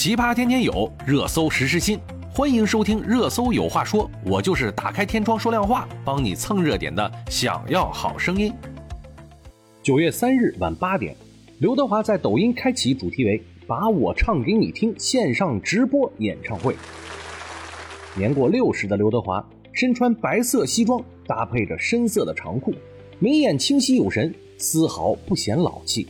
奇葩天天有，热搜时时新。欢迎收听《热搜有话说》，我就是打开天窗说亮话，帮你蹭热点的。想要好声音。九月三日晚八点，刘德华在抖音开启主题为“把我唱给你听”线上直播演唱会。年过六十的刘德华身穿白色西装，搭配着深色的长裤，眉眼清晰有神，丝毫不显老气。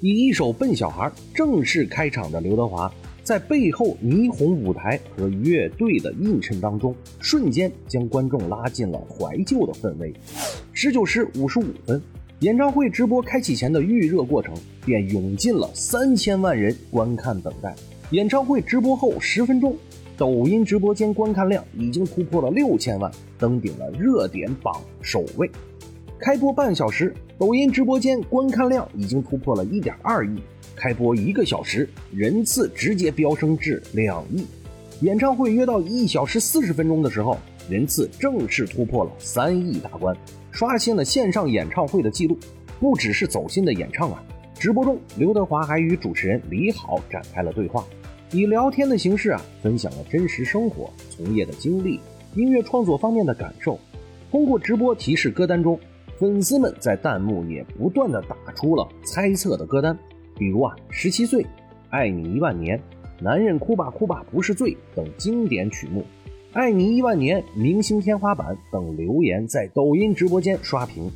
以一首《笨小孩》正式开场的刘德华，在背后霓虹舞台和乐队的映衬当中，瞬间将观众拉进了怀旧的氛围。十九时五十五分，演唱会直播开启前的预热过程，便涌进了三千万人观看等待。演唱会直播后十分钟，抖音直播间观看量已经突破了六千万，登顶了热点榜首位。开播半小时，抖音直播间观看量已经突破了一点二亿。开播一个小时，人次直接飙升至两亿。演唱会约到一小时四十分钟的时候，人次正式突破了三亿大关，刷新了线上演唱会的记录。不只是走心的演唱啊，直播中刘德华还与主持人李好展开了对话，以聊天的形式啊，分享了真实生活、从业的经历、音乐创作方面的感受。通过直播提示歌单中。粉丝们在弹幕也不断的打出了猜测的歌单，比如啊，十七岁、爱你一万年、男人哭吧哭吧不是罪等经典曲目，爱你一万年、明星天花板等留言在抖音直播间刷屏。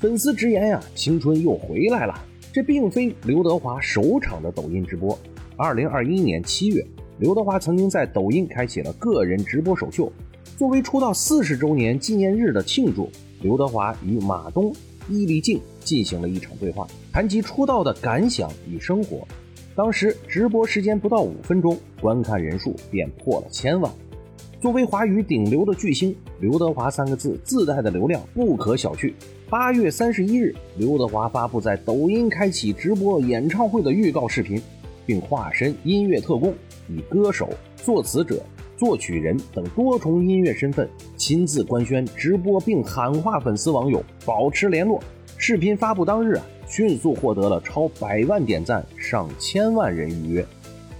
粉丝直言呀，青春又回来了。这并非刘德华首场的抖音直播。二零二一年七月，刘德华曾经在抖音开启了个人直播首秀，作为出道四十周年纪念日的庆祝。刘德华与马东、伊丽静进行了一场对话，谈及出道的感想与生活。当时直播时间不到五分钟，观看人数便破了千万。作为华语顶流的巨星，刘德华三个字自带的流量不可小觑。八月三十一日，刘德华发布在抖音开启直播演唱会的预告视频，并化身音乐特工，以歌手、作词者。作曲人等多重音乐身份亲自官宣直播，并喊话粉丝网友保持联络。视频发布当日啊，迅速获得了超百万点赞、上千万人预约。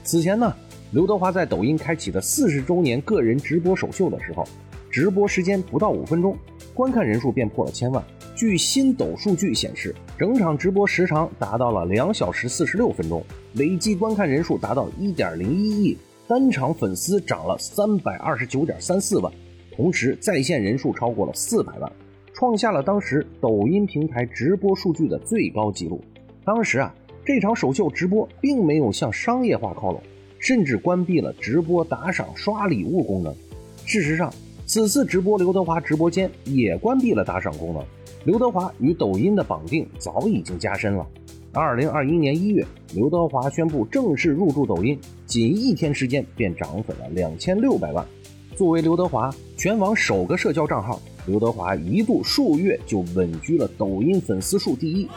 此前呢，刘德华在抖音开启的四十周年个人直播首秀的时候，直播时间不到五分钟，观看人数便破了千万。据新抖数据显示，整场直播时长达到了两小时四十六分钟，累计观看人数达到一点零一亿。单场粉丝涨了三百二十九点三四万，同时在线人数超过了四百万，创下了当时抖音平台直播数据的最高纪录。当时啊，这场首秀直播并没有向商业化靠拢，甚至关闭了直播打赏刷礼物功能。事实上，此次直播刘德华直播间也关闭了打赏功能。刘德华与抖音的绑定早已经加深了。二零二一年一月，刘德华宣布正式入驻抖音，仅一天时间便涨粉了两千六百万。作为刘德华全网首个社交账号，刘德华一度数月就稳居了抖音粉丝数第一，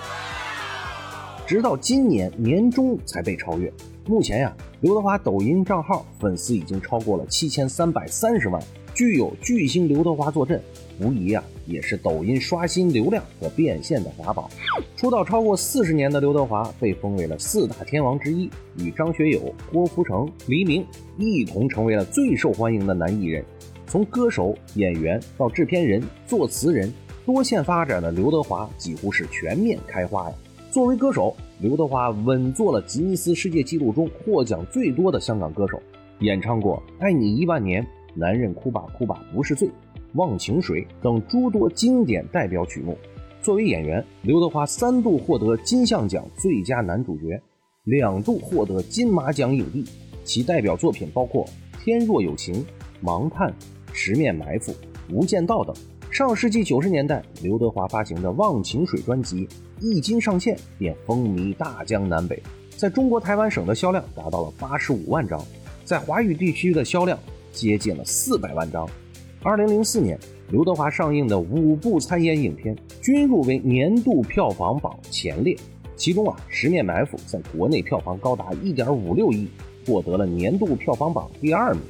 直到今年年中才被超越。目前呀，刘德华抖音账号粉丝已经超过了七千三百三十万。具有巨星刘德华坐镇，无疑啊也是抖音刷新流量和变现的法宝。出道超过四十年的刘德华被封为了四大天王之一，与张学友、郭富城、黎明一同成为了最受欢迎的男艺人。从歌手、演员到制片人、作词人，多线发展的刘德华几乎是全面开花呀。作为歌手，刘德华稳坐了吉尼斯世界纪录中获奖最多的香港歌手，演唱过《爱你一万年》。男人哭吧哭吧不是罪，忘情水等诸多经典代表曲目。作为演员，刘德华三度获得金像奖最佳男主角，两度获得金马奖影帝。其代表作品包括《天若有情》《盲探》《十面埋伏》《无间道》等。上世纪九十年代，刘德华发行的《忘情水》专辑一经上线便风靡大江南北，在中国台湾省的销量达到了八十五万张，在华语地区的销量。接近了四百万张。二零零四年，刘德华上映的五部参演影片均入围年度票房榜前列，其中啊，《十面埋伏》在国内票房高达一点五六亿，获得了年度票房榜第二名。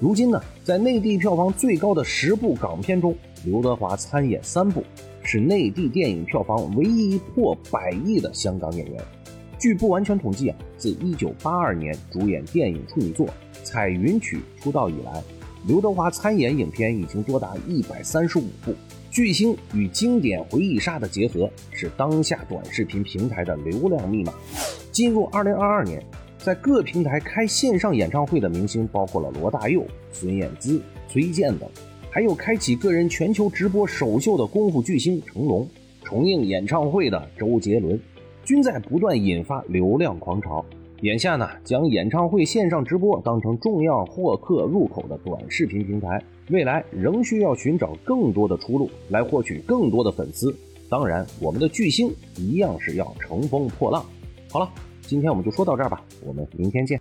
如今呢，在内地票房最高的十部港片中，刘德华参演三部，是内地电影票房唯一破百亿的香港演员。据不完全统计啊，自1982年主演电影处女作《彩云曲》出道以来，刘德华参演影片已经多达135部。巨星与经典回忆杀的结合，是当下短视频平台的流量密码。进入2022年，在各平台开线上演唱会的明星包括了罗大佑、孙燕姿、崔健等，还有开启个人全球直播首秀的功夫巨星成龙，重映演唱会的周杰伦，均在不断引发流量狂潮。眼下呢，将演唱会线上直播当成重要获客入口的短视频平台，未来仍需要寻找更多的出路来获取更多的粉丝。当然，我们的巨星一样是要乘风破浪。好了，今天我们就说到这儿吧，我们明天见。